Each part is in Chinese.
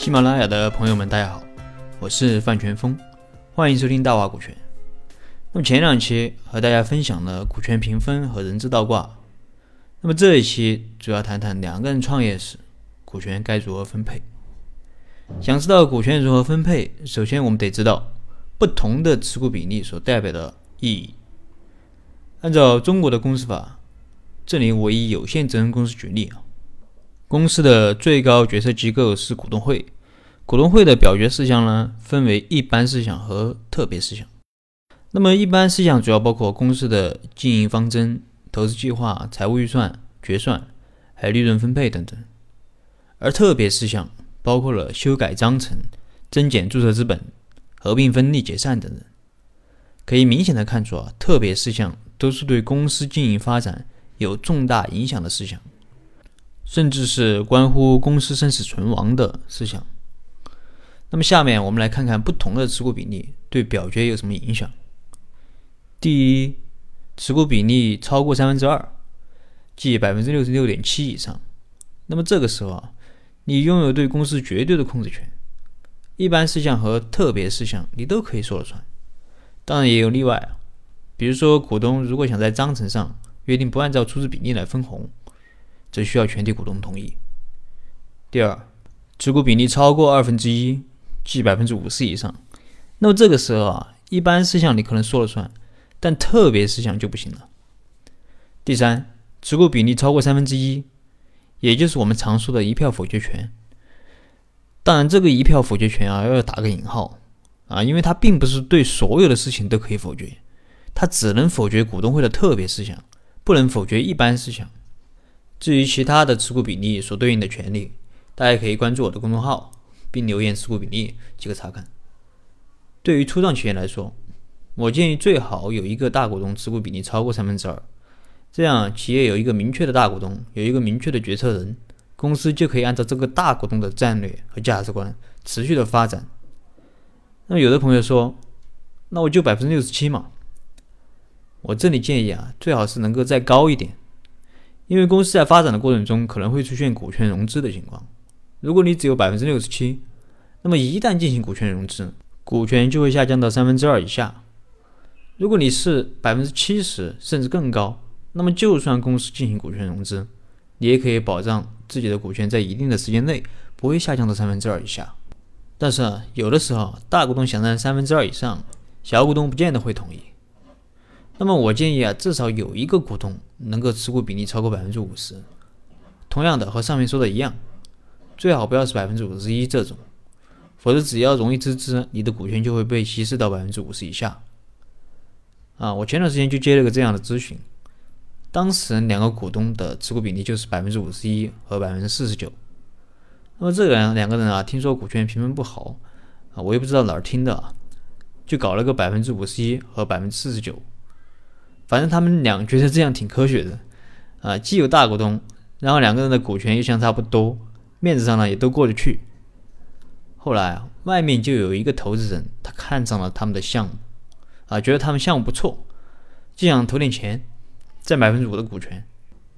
喜马拉雅的朋友们，大家好，我是范全峰，欢迎收听大话股权。那么前两期和大家分享了股权平分和人资倒挂，那么这一期主要谈谈两个人创业时股权该如何分配。想知道股权如何分配，首先我们得知道不同的持股比例所代表的意义。按照中国的公司法，这里我以有限责任公司举例啊。公司的最高决策机构是股东会，股东会的表决事项呢，分为一般事项和特别事项。那么一般事项主要包括公司的经营方针、投资计划、财务预算决算，还有利润分配等等。而特别事项包括了修改章程、增减注册资本、合并分立解散等等。可以明显的看出啊，特别事项都是对公司经营发展有重大影响的事项。甚至是关乎公司生死存亡的事项。那么，下面我们来看看不同的持股比例对表决有什么影响。第一，持股比例超过三分之二，即百分之六十六点七以上，那么这个时候啊，你拥有对公司绝对的控制权，一般事项和特别事项你都可以说了算。当然也有例外啊，比如说股东如果想在章程上约定不按照出资比例来分红。则需要全体股东同意。第二，持股比例超过二分之一，即百分之五十以上，那么这个时候啊，一般事项你可能说了算，但特别事项就不行了。第三，持股比例超过三分之一，也就是我们常说的一票否决权。当然，这个一票否决权啊，要打个引号啊，因为它并不是对所有的事情都可以否决，它只能否决股东会的特别事项，不能否决一般事项。至于其他的持股比例所对应的权利，大家可以关注我的公众号，并留言持股比例即可查看。对于初创企业来说，我建议最好有一个大股东持股比例超过三分之二，这样企业有一个明确的大股东，有一个明确的决策人，公司就可以按照这个大股东的战略和价值观持续的发展。那么有的朋友说，那我就百分之六十七嘛，我这里建议啊，最好是能够再高一点。因为公司在发展的过程中可能会出现股权融资的情况，如果你只有百分之六十七，那么一旦进行股权融资，股权就会下降到三分之二以下。如果你是百分之七十甚至更高，那么就算公司进行股权融资，你也可以保障自己的股权在一定的时间内不会下降到三分之二以下。但是，有的时候大股东想占三分之二以上，小股东不见得会同意。那么我建议啊，至少有一个股东能够持股比例超过百分之五十。同样的，和上面说的一样，最好不要是百分之五十一这种，否则只要容易资资，你的股权就会被稀释到百分之五十以下。啊，我前段时间就接了个这样的咨询，当时两个股东的持股比例就是百分之五十一和百分之四十九。那么这两两个人啊，听说股权平分不好啊，我也不知道哪儿听的，就搞了个百分之五十一和百分之四十九。反正他们俩觉得这样挺科学的，啊，既有大股东，然后两个人的股权又相差不多，面子上呢也都过得去。后来啊，外面就有一个投资人，他看上了他们的项目，啊，觉得他们项目不错，就想投点钱，占百分之五的股权，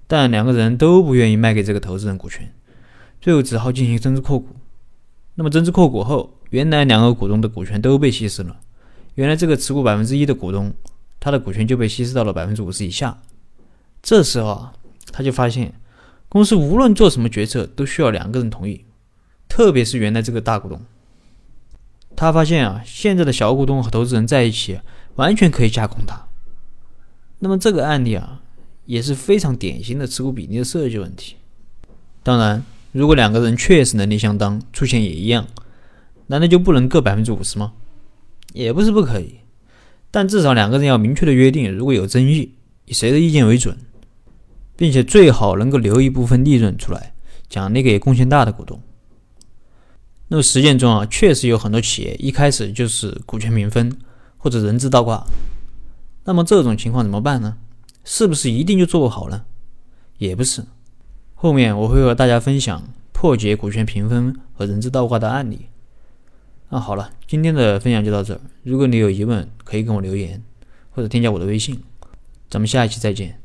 但两个人都不愿意卖给这个投资人股权，最后只好进行增资扩股。那么增资扩股后，原来两个股东的股权都被稀释了，原来这个持股百分之一的股东。他的股权就被稀释到了百分之五十以下。这时候啊，他就发现，公司无论做什么决策都需要两个人同意，特别是原来这个大股东。他发现啊，现在的小股东和投资人在一起，完全可以架空他。那么这个案例啊，也是非常典型的持股比例的设计问题。当然，如果两个人确实能力相当，出钱也一样，难道就不能各百分之五十吗？也不是不可以。但至少两个人要明确的约定，如果有争议，以谁的意见为准，并且最好能够留一部分利润出来，奖励给贡献大的股东。那么实践中啊，确实有很多企业一开始就是股权平分或者人资倒挂。那么这种情况怎么办呢？是不是一定就做不好呢？也不是。后面我会和大家分享破解股权平分和人资倒挂的案例。那好了，今天的分享就到这儿。如果你有疑问，可以跟我留言，或者添加我的微信。咱们下一期再见。